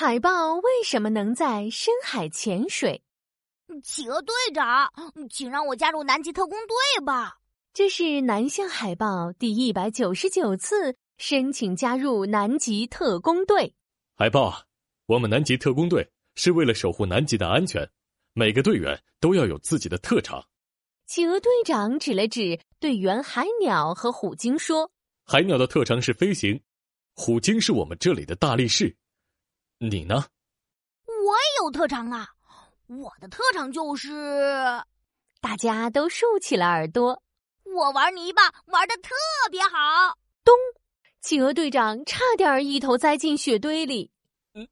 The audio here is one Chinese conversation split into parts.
海豹为什么能在深海潜水？企鹅队长，请让我加入南极特工队吧。这是南向海豹第一百九十九次申请加入南极特工队。海豹，我们南极特工队是为了守护南极的安全，每个队员都要有自己的特长。企鹅队长指了指队员海鸟和虎鲸，说：“海鸟的特长是飞行，虎鲸是我们这里的大力士。你呢？我也有特长啊！我的特长就是……大家都竖起了耳朵。”我玩泥巴玩的特别好。咚！企鹅队长差点一头栽进雪堆里。嗯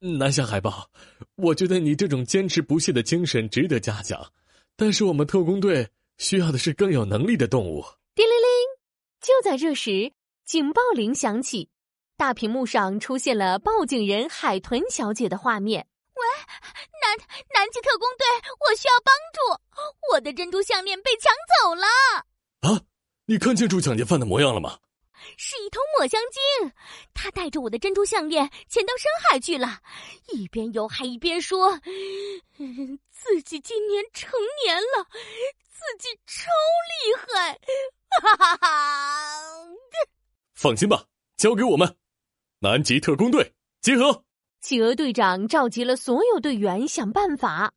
嗯，南向海豹，我觉得你这种坚持不懈的精神值得嘉奖，但是我们特工队需要的是更有能力的动物。叮铃铃！就在这时，警报铃响起，大屏幕上出现了报警人海豚小姐的画面。喂，南南极特工队，我需要帮助，我的珍珠项链被抢走了。啊！你看清楚抢劫犯的模样了吗？是一头抹香鲸，他带着我的珍珠项链潜到深海去了，一边游还一边说：“自己今年成年了，自己超厉害！”哈哈哈！放心吧，交给我们，南极特工队集合。企鹅队长召集了所有队员想办法，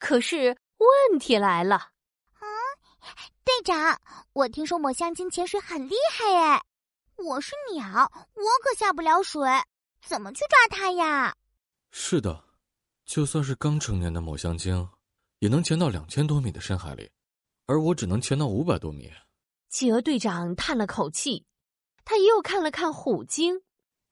可是问题来了。啊队长，我听说抹香鲸潜水很厉害哎，我是鸟，我可下不了水，怎么去抓它呀？是的，就算是刚成年的抹香鲸，也能潜到两千多米的深海里，而我只能潜到五百多米。企鹅队长叹了口气，他又看了看虎鲸，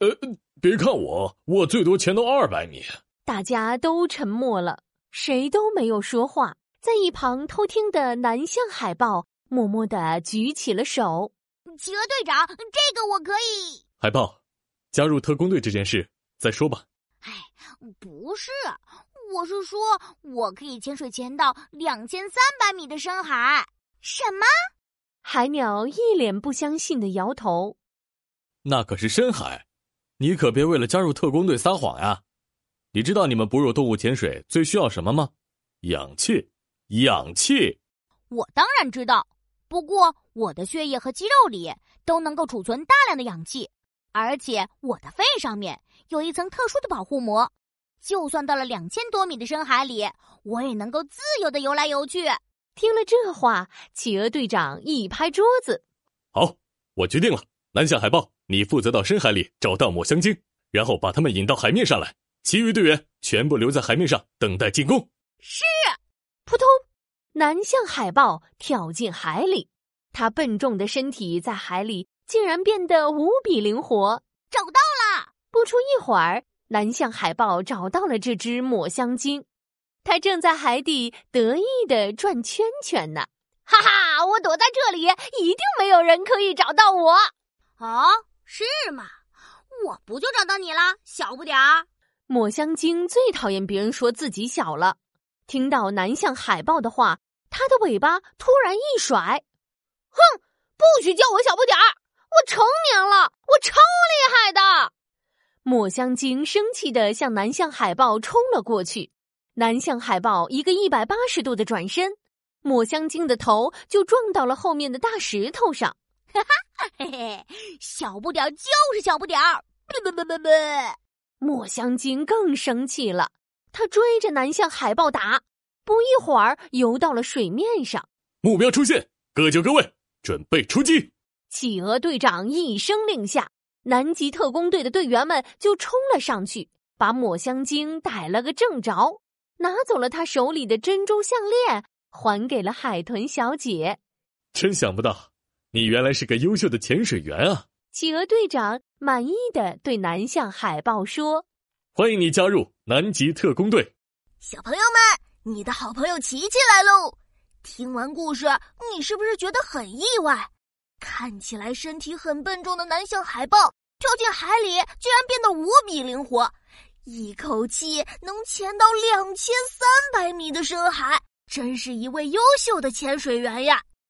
呃，别看我，我最多潜到二百米。大家都沉默了，谁都没有说话。在一旁偷听的南向海豹默默的举起了手。企鹅队长，这个我可以。海豹，加入特工队这件事再说吧。哎，不是，我是说我可以潜水潜到两千三百米的深海。什么？海鸟一脸不相信的摇头。那可是深海，你可别为了加入特工队撒谎呀！你知道你们哺乳动物潜水最需要什么吗？氧气。氧气，我当然知道。不过我的血液和肌肉里都能够储存大量的氧气，而且我的肺上面有一层特殊的保护膜，就算到了两千多米的深海里，我也能够自由的游来游去。听了这话，企鹅队长一拍桌子：“好，我决定了，南向海豹，你负责到深海里找到抹香鲸，然后把它们引到海面上来，其余队员全部留在海面上等待进攻。”是。扑通，南向海豹跳进海里，它笨重的身体在海里竟然变得无比灵活。找到了！不出一会儿，南向海豹找到了这只抹香鲸，它正在海底得意的转圈圈呢。哈哈，我躲在这里，一定没有人可以找到我。哦，是吗？我不就找到你了，小不点儿。抹香鲸最讨厌别人说自己小了。听到南向海豹的话，它的尾巴突然一甩，哼！不许叫我小不点儿！我成年了，我超厉害的！抹香鲸生气的向南向海豹冲了过去。南向海豹一个一百八十度的转身，抹香鲸的头就撞到了后面的大石头上。哈哈，嘿嘿，小不点儿就是小不点儿！不不不不不！抹香鲸更生气了。他追着南向海豹打，不一会儿游到了水面上。目标出现，各就各位，准备出击！企鹅队长一声令下，南极特工队的队员们就冲了上去，把抹香鲸逮了个正着，拿走了他手里的珍珠项链，还给了海豚小姐。真想不到，你原来是个优秀的潜水员啊！企鹅队长满意的对南向海豹说。欢迎你加入南极特工队，小朋友们，你的好朋友琪琪来喽！听完故事，你是不是觉得很意外？看起来身体很笨重的南向海豹，跳进海里居然变得无比灵活，一口气能潜到两千三百米的深海，真是一位优秀的潜水员呀！